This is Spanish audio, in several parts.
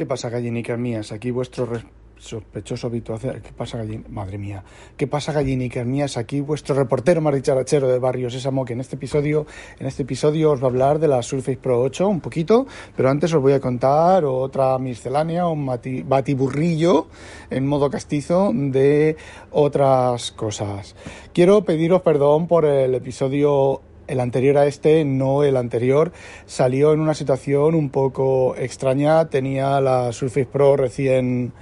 ¿Qué pasa, gallinicas mías? Aquí vuestro sospechoso habitual. ¿Qué pasa, gallin... Madre mía. ¿Qué pasa, gallinicas mías? Aquí vuestro reportero maricharachero de Barrio Sésamo, que en este episodio, en este episodio os va a hablar de la Surface Pro 8 un poquito, pero antes os voy a contar otra miscelánea, un batiburrillo en modo castizo de otras cosas. Quiero pediros perdón por el episodio el anterior a este, no el anterior, salió en una situación un poco extraña. Tenía la Surface Pro recién,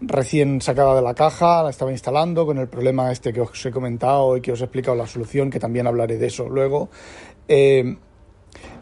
recién sacada de la caja, la estaba instalando con el problema este que os he comentado y que os he explicado la solución, que también hablaré de eso luego. Eh,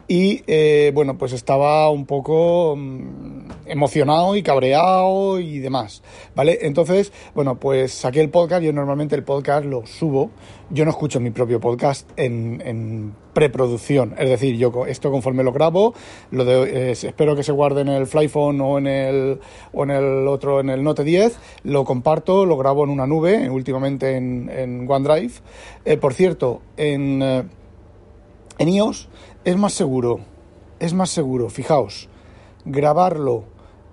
y eh, bueno, pues estaba un poco mm, emocionado y cabreado y demás, ¿vale? Entonces, bueno, pues saqué el podcast, yo normalmente el podcast lo subo, yo no escucho mi propio podcast en, en preproducción, es decir, yo esto conforme lo grabo, lo de, espero que se guarde en el Flyphone o en el, o en el otro, en el Note 10, lo comparto, lo grabo en una nube, últimamente en, en OneDrive. Eh, por cierto, en, eh, en iOS es más seguro, es más seguro, fijaos, grabarlo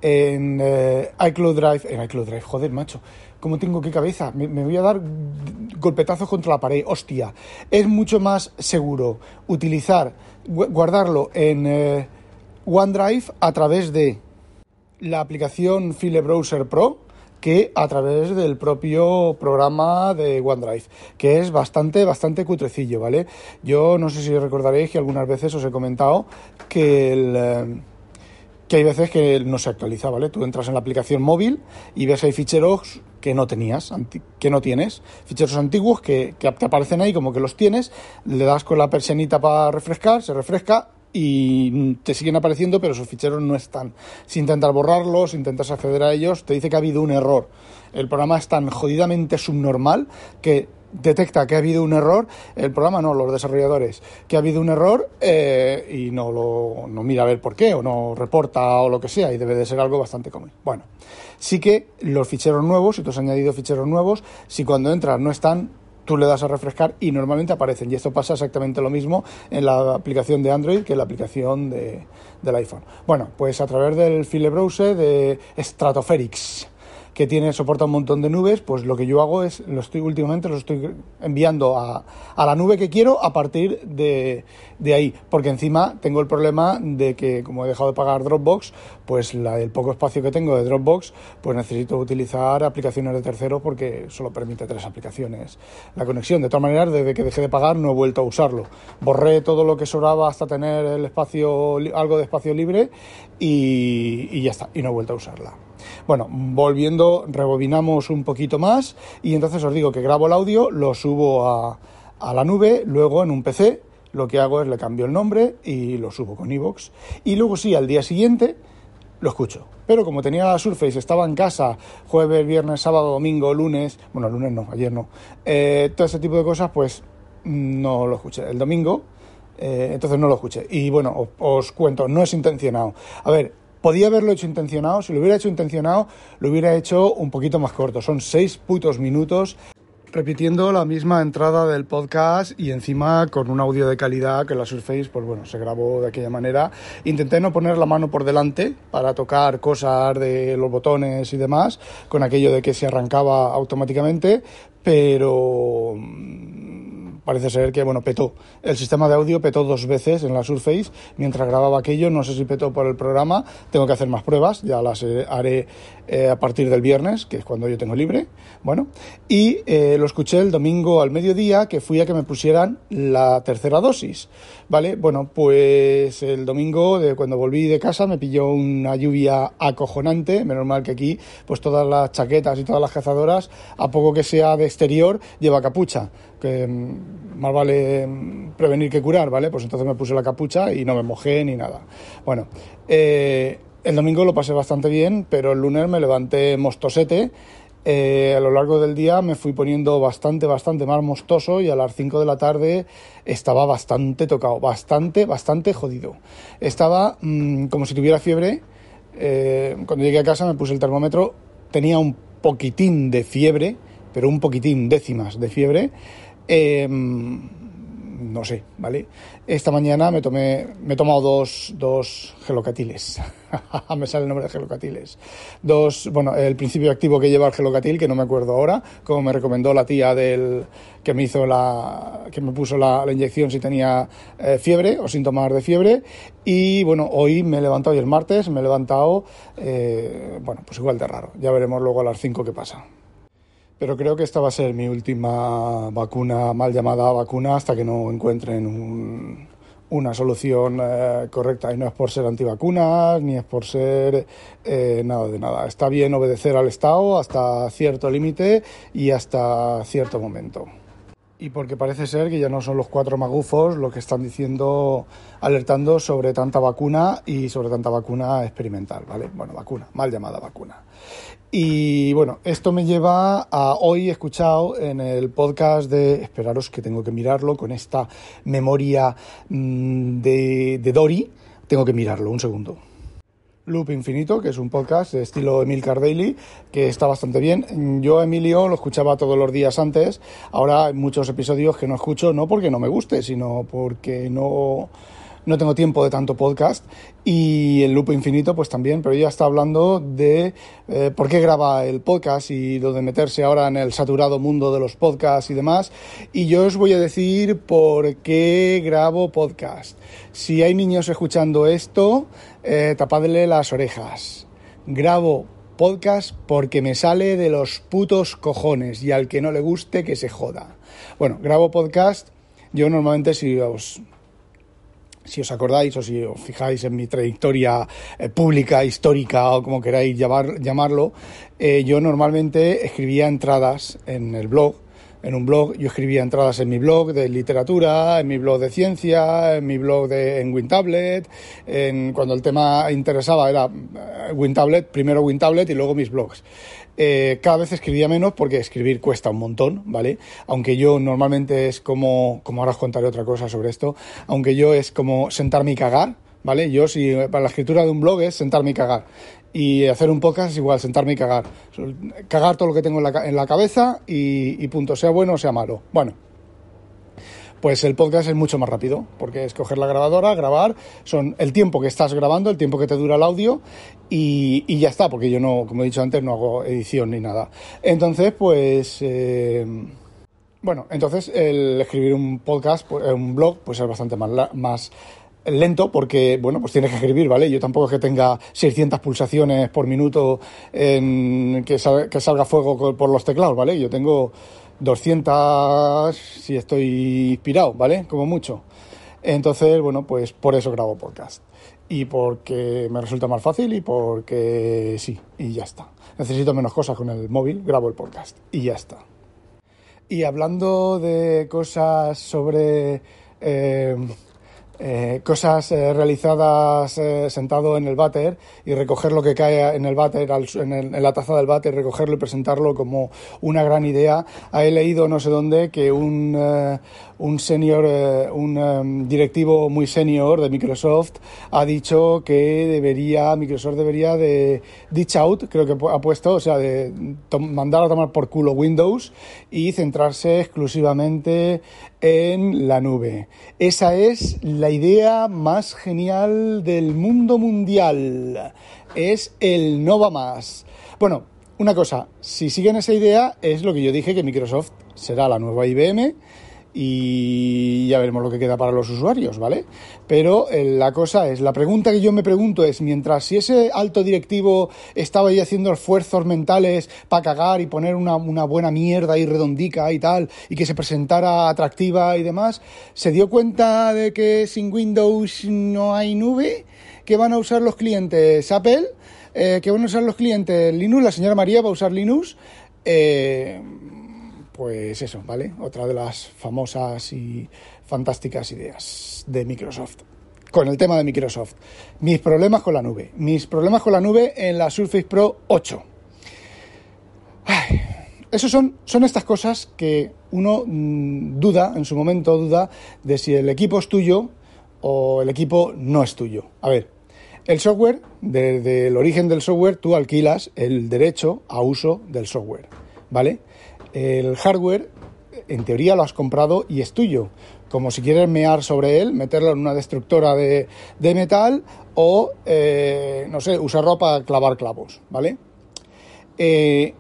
en eh, iCloud Drive, en iCloud Drive, joder, macho, ¿cómo tengo qué cabeza? Me, voy a dar golpetazos contra la pared, hostia. Es mucho más seguro utilizar, guardarlo en eh, OneDrive a través de la aplicación File Browser Pro, que a través del propio programa de OneDrive, que es bastante, bastante cutrecillo, ¿vale? Yo no sé si recordaréis que algunas veces os he comentado que el... Eh, que hay veces que no se actualiza, ¿vale? Tú entras en la aplicación móvil y ves hay ficheros que no tenías, que no tienes, ficheros antiguos que, que aparecen ahí como que los tienes, le das con la persianita para refrescar, se refresca y te siguen apareciendo, pero sus ficheros no están. Si intentas borrarlos, intentas acceder a ellos, te dice que ha habido un error. El programa es tan jodidamente subnormal que detecta que ha habido un error, el programa no, los desarrolladores, que ha habido un error eh, y no lo no mira a ver por qué, o no reporta o lo que sea, y debe de ser algo bastante común. Bueno, sí que los ficheros nuevos, si tú has añadido ficheros nuevos, si cuando entras no están, tú le das a refrescar y normalmente aparecen. Y esto pasa exactamente lo mismo en la aplicación de Android que en la aplicación de, del iPhone. Bueno, pues a través del file browser de Stratoferix que tiene soporta un montón de nubes, pues lo que yo hago es, lo estoy últimamente lo estoy enviando a, a la nube que quiero a partir de, de, ahí, porque encima tengo el problema de que como he dejado de pagar Dropbox, pues la, el poco espacio que tengo de Dropbox, pues necesito utilizar aplicaciones de terceros porque solo permite tres aplicaciones la conexión. De todas maneras, desde que dejé de pagar no he vuelto a usarlo. Borré todo lo que sobraba hasta tener el espacio, algo de espacio libre y, y ya está, y no he vuelto a usarla. Bueno, volviendo, rebobinamos un poquito más y entonces os digo que grabo el audio, lo subo a, a la nube, luego en un PC lo que hago es le cambio el nombre y lo subo con iVoox. Y luego sí, al día siguiente lo escucho. Pero como tenía la Surface, estaba en casa jueves, viernes, sábado, domingo, lunes, bueno, lunes no, ayer no, eh, todo ese tipo de cosas, pues no lo escuché. El domingo, eh, entonces no lo escuché. Y bueno, os, os cuento, no es intencionado. A ver, Podía haberlo hecho intencionado, si lo hubiera hecho intencionado, lo hubiera hecho un poquito más corto. Son seis putos minutos repitiendo la misma entrada del podcast y encima con un audio de calidad que la Surface, pues bueno, se grabó de aquella manera. Intenté no poner la mano por delante para tocar cosas de los botones y demás, con aquello de que se arrancaba automáticamente, pero parece ser que, bueno, petó. El sistema de audio petó dos veces en la Surface mientras grababa aquello. No sé si petó por el programa. Tengo que hacer más pruebas. Ya las eh, haré eh, a partir del viernes, que es cuando yo tengo libre. Bueno, y eh, lo escuché el domingo al mediodía, que fui a que me pusieran la tercera dosis. ¿Vale? Bueno, pues el domingo, de cuando volví de casa, me pilló una lluvia acojonante. Menos mal que aquí, pues todas las chaquetas y todas las cazadoras, a poco que sea de exterior, lleva capucha. Que mm, más vale mm, prevenir que curar, ¿vale? Pues entonces me puse la capucha y no me mojé ni nada. Bueno, eh, el domingo lo pasé bastante bien, pero el lunes me levanté mostosete. Eh, a lo largo del día me fui poniendo bastante, bastante más mostoso y a las 5 de la tarde estaba bastante tocado, bastante, bastante jodido. Estaba mm, como si tuviera fiebre. Eh, cuando llegué a casa me puse el termómetro, tenía un poquitín de fiebre, pero un poquitín, décimas de fiebre. Eh, no sé, ¿vale? Esta mañana me tomé, me he tomado dos, dos gelocatiles. me sale el nombre de gelocatiles. Dos, bueno, el principio activo que lleva el gelocatil, que no me acuerdo ahora, como me recomendó la tía del que me hizo la, que me puso la, inyección si tenía eh, fiebre o síntomas de fiebre. Y bueno, hoy me he levantado, hoy el martes, me he levantado, eh, bueno, pues igual de raro. Ya veremos luego a las 5 qué pasa. Pero creo que esta va a ser mi última vacuna, mal llamada vacuna, hasta que no encuentren una solución eh, correcta. Y no es por ser antivacunas, ni es por ser eh, nada de nada. Está bien obedecer al Estado hasta cierto límite y hasta cierto momento y porque parece ser que ya no son los cuatro magufos los que están diciendo, alertando sobre tanta vacuna y sobre tanta vacuna experimental, ¿vale? Bueno, vacuna, mal llamada vacuna. Y bueno, esto me lleva a hoy escuchado en el podcast de, esperaros que tengo que mirarlo con esta memoria mm, de, de Dory, tengo que mirarlo, un segundo. Loop Infinito, que es un podcast de estilo Emil Daily, que está bastante bien. Yo, Emilio, lo escuchaba todos los días antes. Ahora hay muchos episodios que no escucho, no porque no me guste, sino porque no no tengo tiempo de tanto podcast y el Lupo Infinito pues también, pero ella está hablando de eh, por qué graba el podcast y lo de meterse ahora en el saturado mundo de los podcasts y demás. Y yo os voy a decir por qué grabo podcast. Si hay niños escuchando esto, eh, tapadle las orejas. Grabo podcast porque me sale de los putos cojones y al que no le guste que se joda. Bueno, grabo podcast. Yo normalmente si os si os acordáis o si os fijáis en mi trayectoria eh, pública, histórica o como queráis llamarlo, eh, yo normalmente escribía entradas en el blog. En un blog, yo escribía entradas en mi blog de literatura, en mi blog de ciencia, en mi blog de, en WinTablet, en, cuando el tema interesaba era eh, WinTablet, primero WinTablet y luego mis blogs. Eh, cada vez escribía menos porque escribir cuesta un montón, ¿vale? Aunque yo normalmente es como, como ahora os contaré otra cosa sobre esto, aunque yo es como sentarme y cagar, ¿vale? Yo si para la escritura de un blog es sentarme y cagar. Y hacer un podcast es igual, sentarme y cagar. Cagar todo lo que tengo en la, en la cabeza y, punto, sea bueno o sea malo. Bueno, pues el podcast es mucho más rápido, porque es coger la grabadora, grabar, son el tiempo que estás grabando, el tiempo que te dura el audio y, ya está, porque yo no, como he dicho antes, no hago edición ni nada. Entonces, pues... Eh, bueno, entonces el escribir un podcast, pues, un blog, pues es bastante más, más lento porque, bueno, pues tienes que escribir, ¿vale? Yo tampoco es que tenga 600 pulsaciones por minuto en que, que salga fuego por los teclados, ¿vale? Yo tengo 200 si estoy inspirado, ¿vale? Como mucho. Entonces, bueno, pues por eso grabo podcast. Y porque me resulta más fácil y porque sí, y ya está. Necesito menos cosas con el móvil, grabo el podcast y ya está. Y hablando de cosas sobre... Eh, eh, cosas eh, realizadas eh, sentado en el váter y recoger lo que cae en el váter, en, la taza del váter, recogerlo y presentarlo como una gran idea. He leído no sé dónde que un, un senior, un directivo muy senior de Microsoft ha dicho que debería, Microsoft debería de ditch out, creo que ha puesto, o sea, de mandar a tomar por culo Windows y centrarse exclusivamente en la nube. Esa es la idea más genial del mundo mundial. Es el no va más. Bueno, una cosa, si siguen esa idea, es lo que yo dije que Microsoft será la nueva IBM y ya veremos lo que queda para los usuarios, ¿vale? Pero eh, la cosa es, la pregunta que yo me pregunto es, mientras si ese alto directivo estaba ahí haciendo esfuerzos mentales para cagar y poner una, buena mierda ahí redondica y tal, y que se presentara atractiva y demás, ¿se dio cuenta de que sin Windows no hay nube? ¿Que van a usar los clientes Apple? Eh, ¿Que van a usar los clientes Linux? La señora María va a usar Linux. Eh, pues eso, ¿vale? Otra de las famosas y fantásticas ideas de Microsoft. Con el tema de Microsoft. Mis problemas con la nube. Mis problemas con la nube en la Surface Pro 8. Ay, esos son, son estas cosas que uno mm, duda, en su momento duda, de si el equipo es tuyo o el equipo no es tuyo. A ver, el software, desde el origen del software, tú alquilas el derecho a uso del software, ¿vale? El hardware en teoría lo has comprado y es tuyo, como si quieres mear sobre él, meterlo en una destructora de, metal o, eh, no sé, usarlo para clavar clavos, ¿vale? Eh,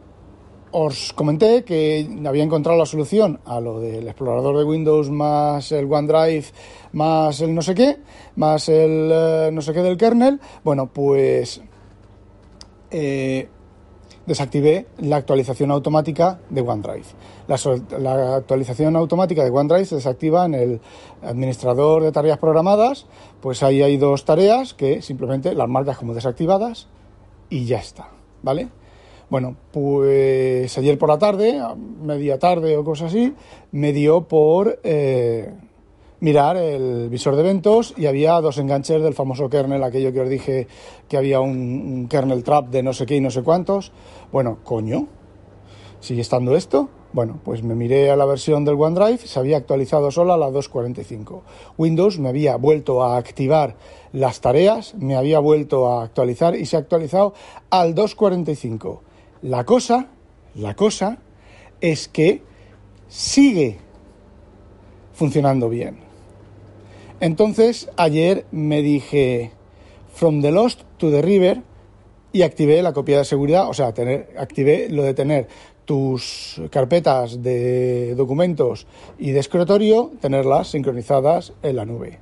os comenté que había encontrado la solución a lo del explorador de Windows más el OneDrive más el no sé qué, más el eh, no sé qué del kernel. Bueno, pues desactivé la actualización automática de OneDrive. La, actualización automática de OneDrive se desactiva en el administrador de tareas programadas, pues ahí hay dos tareas que simplemente las marcas como desactivadas y ya está, ¿vale? Bueno, pues ayer por la tarde, media tarde o cosas así, me dio por eh, mirar el visor de eventos y había dos enganches del famoso kernel, aquello que os dije que había un, kernel trap de no sé qué y no sé cuántos. Bueno, coño, ¿sigue estando esto? Bueno, pues me miré a la versión del OneDrive, se había actualizado solo a la 2.45. Windows me había vuelto a activar las tareas, me había vuelto a actualizar y se ha actualizado al 2.45. La cosa, la cosa es que sigue funcionando bien. Entonces ayer me dije From the Lost to the River y activé la copia de seguridad, o sea, tener, activé lo de tener tus carpetas de documentos y de escritorio, tenerlas sincronizadas en la nube.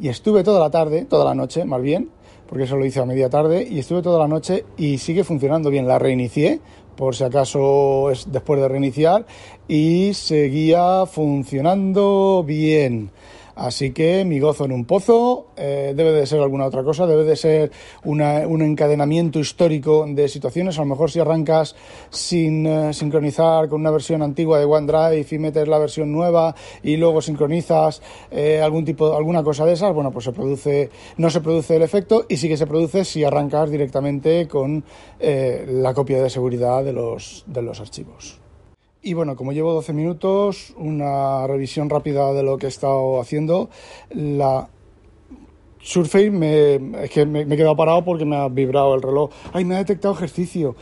Y estuve toda la tarde, toda la noche más bien, porque eso lo hice a media tarde, y estuve toda la noche y sigue funcionando bien. La reinicié, por si acaso es después de reiniciar, y seguía funcionando bien. Así que mi gozo en un pozo eh, debe de ser alguna otra cosa, debe de ser un encadenamiento histórico de situaciones. A lo mejor si arrancas sin eh, sincronizar con una versión antigua de OneDrive y metes la versión nueva y luego sincronizas eh, algún tipo, alguna cosa de esas, bueno, pues se produce, no se produce el efecto y sí que se produce si arrancas directamente con la copia de seguridad de los, de los archivos. Y bueno, como llevo 12 minutos, una revisión rápida de lo que he estado haciendo. La Surface me, es que me, he quedado parado porque me ha vibrado el reloj. Ay, me ha detectado ejercicio.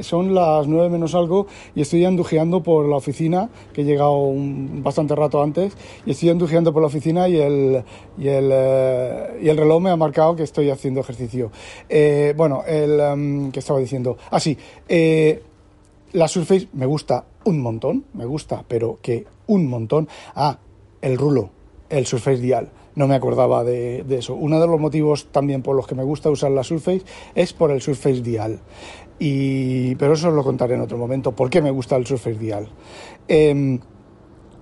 son las 9 menos algo y estoy andujeando por la oficina, que he llegado un, bastante rato antes, y estoy andujeando por la oficina y el, y el, eh, y el reloj me ha marcado que estoy haciendo ejercicio. Eh, bueno, el em, que estaba diciendo. Ah, sí. Eh, la Surface me gusta un montón, me gusta, pero que un montón. Ah, el rulo, el Surface Dial. No me acordaba de, eso. Uno de los motivos también por los que me gusta usar la Surface es por el Surface Dial. Y, pero eso os lo contaré en otro momento. ¿Por qué me gusta el Surface Dial? Em,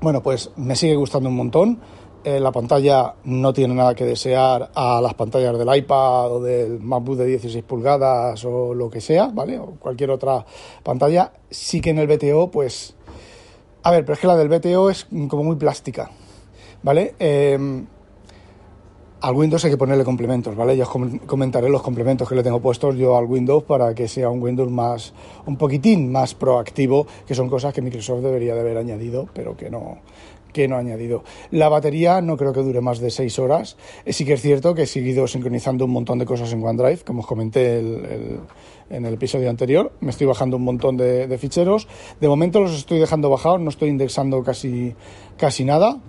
bueno, pues me sigue gustando un montón. Eh, la pantalla no tiene nada que desear a las pantallas del iPad o del MacBook de 16 pulgadas o lo que sea, ¿vale? O cualquier otra pantalla. Sí que en el BTO, pues... A ver, pero es que la del BTO es como muy plástica, ¿vale? Em, al Windows hay que ponerle complementos, ¿vale? Ya os comentaré los complementos que le tengo puestos yo al Windows para que sea un Windows más, un poquitín más proactivo, que son cosas que Microsoft debería de haber añadido, pero que no, que no ha añadido. La batería no creo que dure más de 6 horas. Eh, sí que es cierto que he seguido sincronizando un montón de cosas en OneDrive, como os comenté en el episodio anterior. Me estoy bajando un montón de, ficheros. De momento los estoy dejando bajados, no estoy indexando casi, casi nada.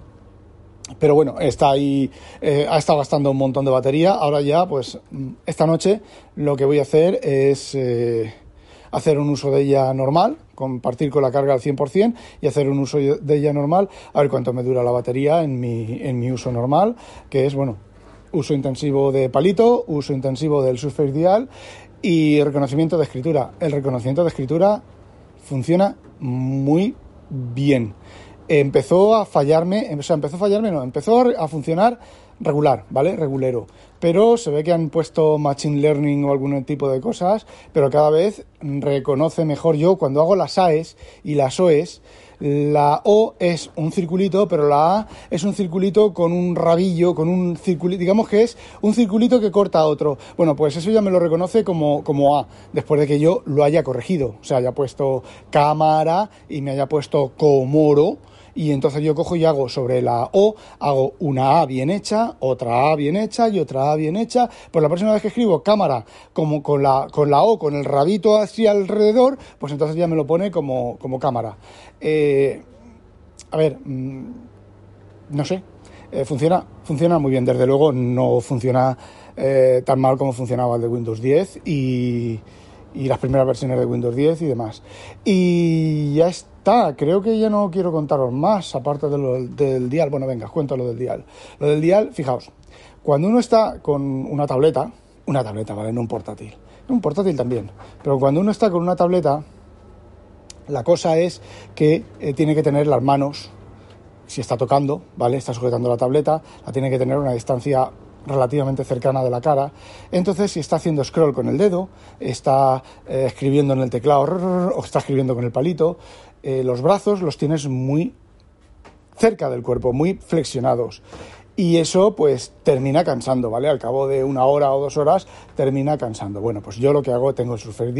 Pero bueno, está ahí, eh, ha estado gastando un montón de batería. Ahora ya, pues esta noche lo que voy a hacer es eh, hacer un uso de ella normal, compartir con la carga al 100% y hacer un uso de ella normal, a ver cuánto me dura la batería en mi, en mi uso normal, que es, bueno, uso intensivo de palito, uso intensivo del Surface Dial y reconocimiento de escritura. El reconocimiento de escritura funciona muy bien. Empezó a fallarme, o sea, empezó a fallarme, no, empezó a funcionar regular, ¿vale? Regulero. Pero se ve que han puesto Machine Learning o algún tipo de cosas, pero cada vez reconoce mejor yo cuando hago las AES y las OES. La O es un circulito, pero la A es un circulito con un rabillo, con un circulito, digamos que es un circulito que corta a otro. Bueno, pues eso ya me lo reconoce como, como A, después de que yo lo haya corregido. O sea, haya puesto cámara y me haya puesto comoro y entonces yo cojo y hago sobre la O, hago una A bien hecha, otra A bien hecha y otra A bien hecha. Pues la próxima vez que escribo cámara como con la, con la O, con el rabito hacia alrededor, pues entonces ya me lo pone como, como cámara. Eh, a ver, mm, no sé, eh, funciona, funciona muy bien. Desde luego no funciona eh, tan mal como funcionaba el de Windows 10 y, y, las primeras versiones de Windows 10 y demás. Y ya está, creo que ya no quiero contaros más, aparte de lo, del dial. Bueno, venga, cuento lo del dial. Lo del dial, fijaos, cuando uno está con una tableta, una tableta, ¿vale? No un portátil. Un portátil también. Pero cuando uno está con una tableta, la cosa es que eh, tiene que tener las manos si está tocando, ¿vale? Está sujetando la tableta, la tiene que tener a una distancia relativamente cercana de la cara. Entonces, si está haciendo scroll con el dedo, está eh, escribiendo en el teclado o está escribiendo con el palito, eh, los brazos los tienes muy cerca del cuerpo, muy flexionados. Y eso pues termina cansando, ¿vale? Al cabo de una hora o dos horas termina cansando. Bueno, pues yo lo que hago, tengo el surfer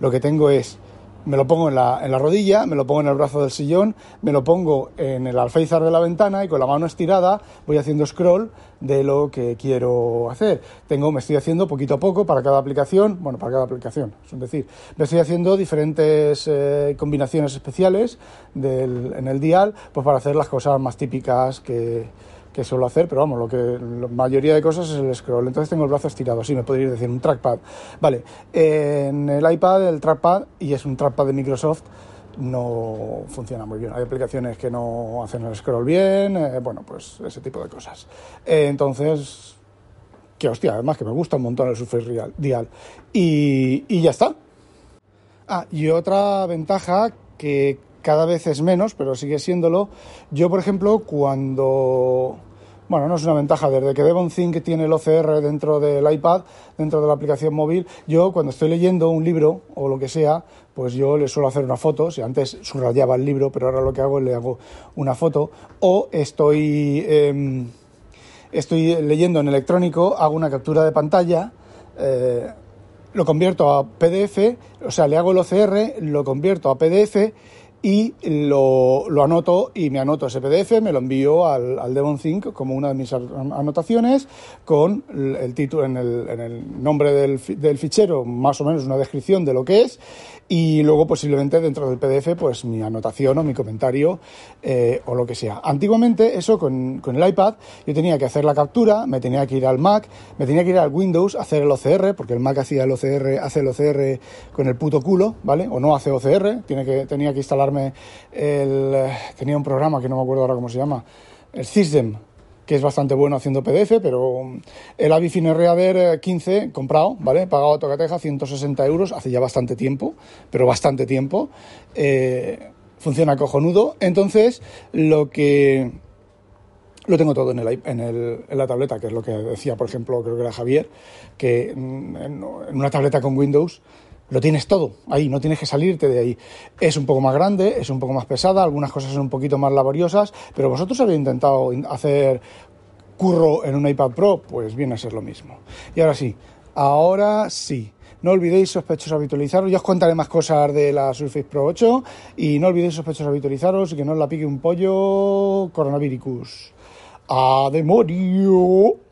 lo que tengo es me lo pongo en la, en la, rodilla, me lo pongo en el brazo del sillón, me lo pongo en el alféizar de la ventana y con la mano estirada voy haciendo scroll de lo que quiero hacer. Tengo, me estoy haciendo poquito a poco para cada aplicación, bueno, para cada aplicación, es decir, me estoy haciendo diferentes eh, combinaciones especiales del, en el dial, pues para hacer las cosas más típicas que, que suelo hacer, pero vamos, lo que la mayoría de cosas es el scroll. Entonces tengo el brazo estirado, sí, me podría decir un trackpad. Vale, en el iPad el trackpad, y es un trackpad de Microsoft, no funciona muy bien. Hay aplicaciones que no hacen el scroll bien, eh, bueno, pues ese tipo de cosas. Entonces, que hostia, además que me gusta un montón el Surface Dial. Y, y ya está. Ah, y otra ventaja que cada vez es menos, pero sigue siéndolo. Yo, por ejemplo, cuando bueno, no es una ventaja, desde que Devon Think tiene el OCR dentro del iPad, dentro de la aplicación móvil, yo cuando estoy leyendo un libro o lo que sea, pues yo le suelo hacer una foto, si antes subrayaba el libro, pero ahora lo que hago es le hago una foto, o estoy, em, estoy leyendo en electrónico, hago una captura de pantalla, eh, lo convierto a PDF, o sea, le hago el OCR, lo convierto a PDF y lo, anoto y me anoto ese PDF, me lo envío al, Devon Think como una de mis anotaciones con el título en el, nombre del, fichero, más o menos una descripción de lo que es y luego posiblemente dentro del PDF pues mi anotación o mi comentario eh, o lo que sea. Antiguamente eso con, con, el iPad yo tenía que hacer la captura, me tenía que ir al Mac, me tenía que ir al Windows hacer el OCR, porque el Mac hacía el OCR, hace el OCR con el puto culo, ¿vale? O no hace OCR, tiene que, tenía que el... tenía un programa que no me acuerdo ahora cómo se llama, el System, que es bastante bueno haciendo PDF, pero el Avifin Reader 15 comprado, ¿vale? Pagado a tocateja 160 euros hace ya bastante tiempo, pero bastante tiempo. Eh, funciona cojonudo. Entonces, lo que. Lo tengo todo en, el, en, el, en, la tableta, que es lo que decía, por ejemplo, creo que era Javier, que en una tableta con Windows lo tienes todo ahí, no tienes que salirte de ahí. Es un poco más grande, es un poco más pesada, algunas cosas son un poquito más laboriosas, pero vosotros habéis intentado hacer curro en un iPad Pro, pues viene a ser lo mismo. Y ahora sí, ahora sí. No olvidéis sospechosos habitualizaros. Ya os contaré más cosas de la Surface Pro 8. Y no olvidéis sospechosos habitualizaros y que no os la pique un pollo coronavirus. ¡A demonio!